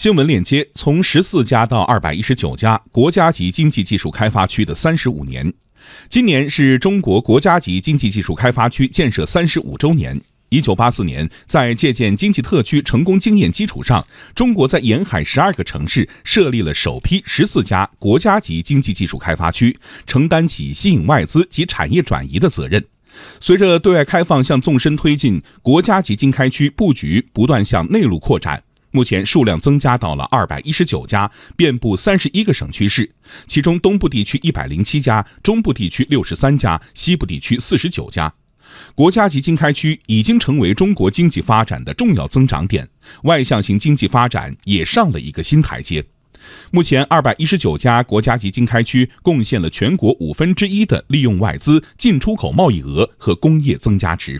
新闻链接：从十四家到二百一十九家国家级经济技术开发区的三十五年，今年是中国国家级经济技术开发区建设三十五周年。一九八四年，在借鉴经济特区成功经验基础上，中国在沿海十二个城市设立了首批十四家国家级经济技术开发区，承担起吸引外资及产业转移的责任。随着对外开放向纵深推进，国家级经开区布局不断向内陆扩展。目前数量增加到了二百一十九家，遍布三十一个省区市，其中东部地区一百零七家，中部地区六十三家，西部地区四十九家。国家级经开区已经成为中国经济发展的重要增长点，外向型经济发展也上了一个新台阶。目前，二百一十九家国家级经开区贡献了全国五分之一的利用外资进出口贸易额和工业增加值。